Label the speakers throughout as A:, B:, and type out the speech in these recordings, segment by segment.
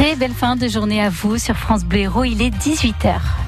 A: Très belle fin de journée à vous sur France Héros, il est 18h.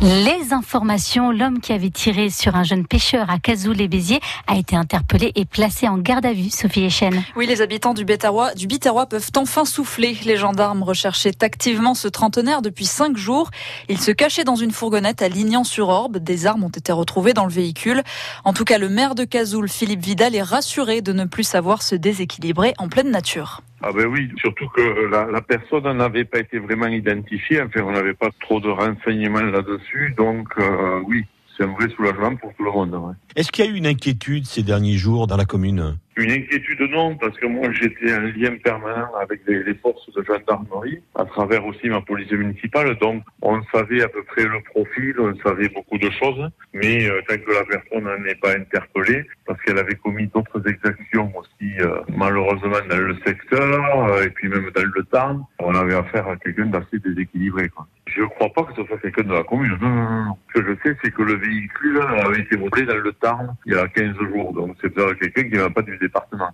A: Les informations, l'homme qui avait tiré sur un jeune pêcheur à Cazou-les-Béziers a été interpellé et placé en garde à vue, Sophie Echen.
B: Oui, les habitants du Biterrois, du peuvent enfin souffler. Les gendarmes recherchaient activement ce trentenaire depuis cinq jours. Il se cachait dans une fourgonnette à Lignan-sur-Orbe. Des armes ont été retrouvées dans le véhicule. En tout cas, le maire de Cazoul, Philippe Vidal, est rassuré de ne plus savoir se déséquilibrer en pleine nature.
C: Ah ben oui, surtout que la, la personne n'avait pas été vraiment identifiée, enfin on n'avait pas trop de renseignements là-dessus, donc euh, oui, c'est un vrai soulagement pour tout le monde.
D: Est-ce qu'il y a eu une inquiétude ces derniers jours dans la commune?
C: Une inquiétude non, parce que moi j'étais en lien permanent avec les, forces de gendarmerie, à travers aussi ma police municipale, donc on savait à peu près le profil, on savait beaucoup de choses, mais euh, tant que la personne n'est pas interpellée, parce qu'elle avait commis d'autres exactions aussi euh, malheureusement dans le secteur, euh, et puis même dans le Tarn, on avait affaire à quelqu'un d'assez déséquilibré. Quoi. Je ne crois pas que ce soit quelqu'un de la commune. Non, non, non. Ce que je sais, c'est que le véhicule avait été volé dans le Tarn il y a 15 jours. Donc c'est peut-être quelqu'un qui ne va pas du département.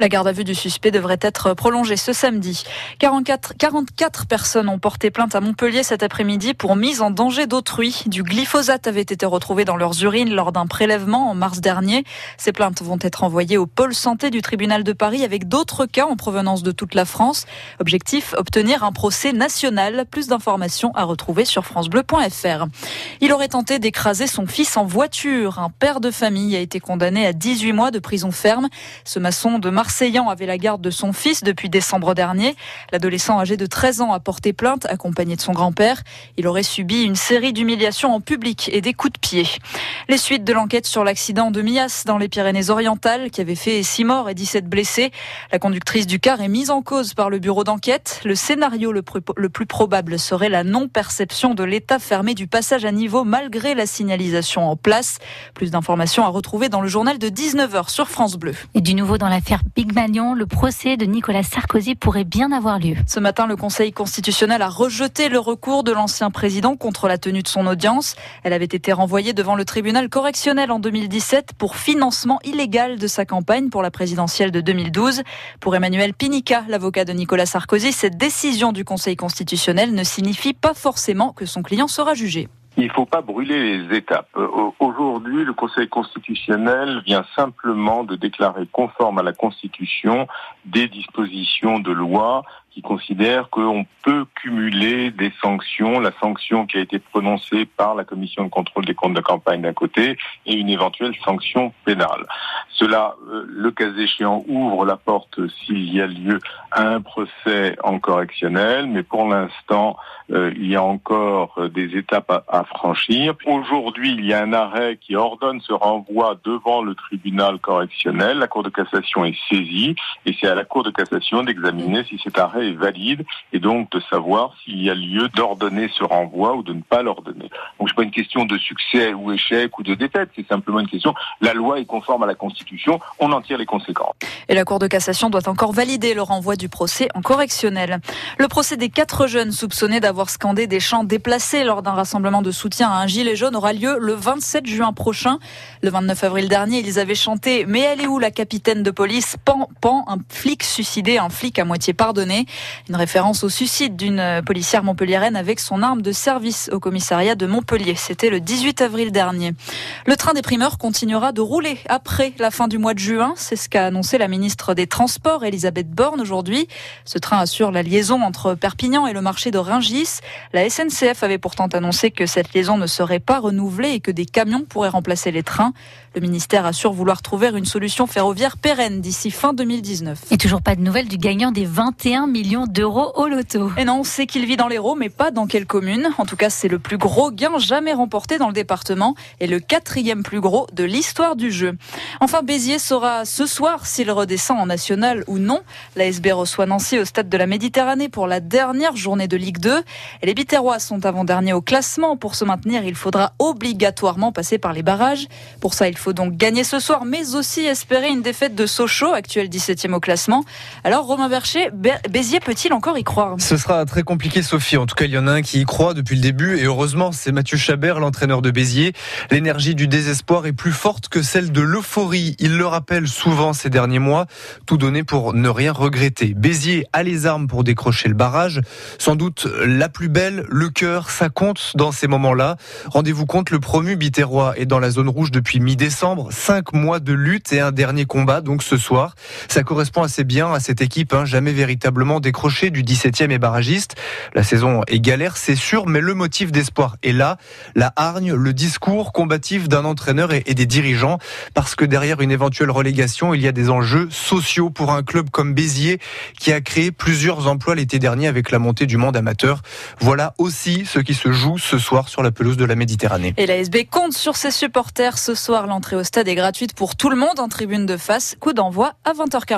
B: La garde à vue du suspect devrait être prolongée ce samedi. 44, 44 personnes ont porté plainte à Montpellier cet après-midi pour mise en danger d'autrui. Du glyphosate avait été retrouvé dans leurs urines lors d'un prélèvement en mars dernier. Ces plaintes vont être envoyées au pôle santé du tribunal de Paris avec d'autres cas en provenance de toute la France. Objectif, obtenir un procès national. Plus d'informations à retrouver sur francebleu.fr. Il aurait tenté d'écraser son fils en voiture. Un père de famille a été condamné à 18 mois de prison ferme. Ce maçon de Marseillan avait la garde de son fils depuis décembre dernier. L'adolescent âgé de 13 ans a porté plainte accompagné de son grand-père. Il aurait subi une série d'humiliations en public et des coups de pied. Les suites de l'enquête sur l'accident de Mias dans les Pyrénées-Orientales qui avait fait 6 morts et 17 blessés. La conductrice du car est mise en cause par le bureau d'enquête. Le scénario le plus, le plus probable serait la non-perception de l'état fermé du passage à niveau malgré la signalisation en place. Plus d'informations à retrouver dans le journal de 19h sur France Bleu.
A: Et du nouveau dans l'affaire Big Malion, le procès de Nicolas Sarkozy pourrait bien avoir lieu.
B: Ce matin, le Conseil constitutionnel a rejeté le recours de l'ancien président contre la tenue de son audience. Elle avait été renvoyée devant le tribunal correctionnel en 2017 pour financement illégal de sa campagne pour la présidentielle de 2012. Pour Emmanuel Pinica, l'avocat de Nicolas Sarkozy, cette décision du Conseil constitutionnel ne signifie pas forcément que son client sera jugé.
E: Il ne faut pas brûler les étapes. Aujourd'hui, le Conseil constitutionnel vient simplement de déclarer conforme à la Constitution des dispositions de loi qui considère qu'on peut cumuler des sanctions, la sanction qui a été prononcée par la commission de contrôle des comptes de campagne d'un côté et une éventuelle sanction pénale. Cela, euh, le cas échéant, ouvre la porte s'il y a lieu à un procès en correctionnel, mais pour l'instant, euh, il y a encore des étapes à, à franchir. Aujourd'hui, il y a un arrêt qui ordonne ce renvoi devant le tribunal correctionnel. La Cour de cassation est saisie et c'est à la Cour de cassation d'examiner si cet arrêt est valide et donc de savoir s'il y a lieu d'ordonner ce renvoi ou de ne pas l'ordonner. Donc c'est pas une question de succès ou échec ou de défaite, c'est simplement une question. La loi est conforme à la Constitution, on en tire les conséquences.
B: Et la Cour de cassation doit encore valider le renvoi du procès en correctionnel. Le procès des quatre jeunes soupçonnés d'avoir scandé des chants déplacés lors d'un rassemblement de soutien à un gilet jaune aura lieu le 27 juin prochain. Le 29 avril dernier, ils avaient chanté Mais elle est où la capitaine de police? Pan, pan, un flic suicidé, un flic à moitié pardonné. Une référence au suicide d'une policière montpelliéraine avec son arme de service au commissariat de Montpellier. C'était le 18 avril dernier. Le train des primeurs continuera de rouler après la fin du mois de juin. C'est ce qu'a annoncé la ministre des Transports, Elisabeth Borne, aujourd'hui. Ce train assure la liaison entre Perpignan et le marché de Ringis. La SNCF avait pourtant annoncé que cette liaison ne serait pas renouvelée et que des camions pourraient remplacer les trains. Le ministère assure vouloir trouver une solution ferroviaire pérenne d'ici fin 2019.
A: Et toujours pas de nouvelles du gagnant des 21 millions d'euros au loto.
B: Et non, on sait qu'il vit dans l'Hérault, mais pas dans quelle commune. En tout cas, c'est le plus gros gain jamais remporté dans le département et le quatrième plus gros de l'histoire du jeu. Enfin, Béziers saura ce soir s'il redescend en national ou non. La SB reçoit Nancy au stade de la Méditerranée pour la dernière journée de Ligue 2. Et les Biterrois sont avant-derniers au classement. Pour se maintenir, il faudra obligatoirement passer par les barrages. Pour ça, il faut donc gagner ce soir, mais aussi espérer une défaite de Sochaux, actuel 17e au classement. Alors, Romain Bercher, Béziers peut-il encore y croire?
F: Ce sera très compliqué, Sophie. En tout cas, il y en a un qui y croit depuis le début. Et heureusement, c'est Mathieu Chabert, l'entraîneur de Béziers. L'énergie du désespoir est plus forte que celle de l'euphorie. Il le rappelle souvent ces derniers mois. Tout donné pour ne rien regretter. Béziers a les armes pour décrocher le barrage. Sans doute la plus belle, le cœur, ça compte dans ces moments-là. Rendez-vous compte, le promu Biterrois est dans la zone rouge depuis mi-décembre. Cinq mois de lutte et un dernier combat, donc ce soir. Ça correspond assez bien à cette équipe, hein, jamais véritablement décrochée du 17e et barragiste. La saison est galère, c'est sûr, mais le motif d'espoir est là. La hargne, le discours combatif d'un entraîneur et des dirigeants. Parce que derrière une éventuelle relégation, il y a des enjeux sociaux pour un club comme Béziers qui a créé plusieurs emplois l'été dernier avec la montée du monde amateur. Voilà aussi ce qui se joue ce soir sur la pelouse de la Méditerranée.
B: Et la SB compte sur ses supporters ce soir. L'entrée au stade est gratuite pour tout le monde en tribune de face. Coup d'envoi à 20h40.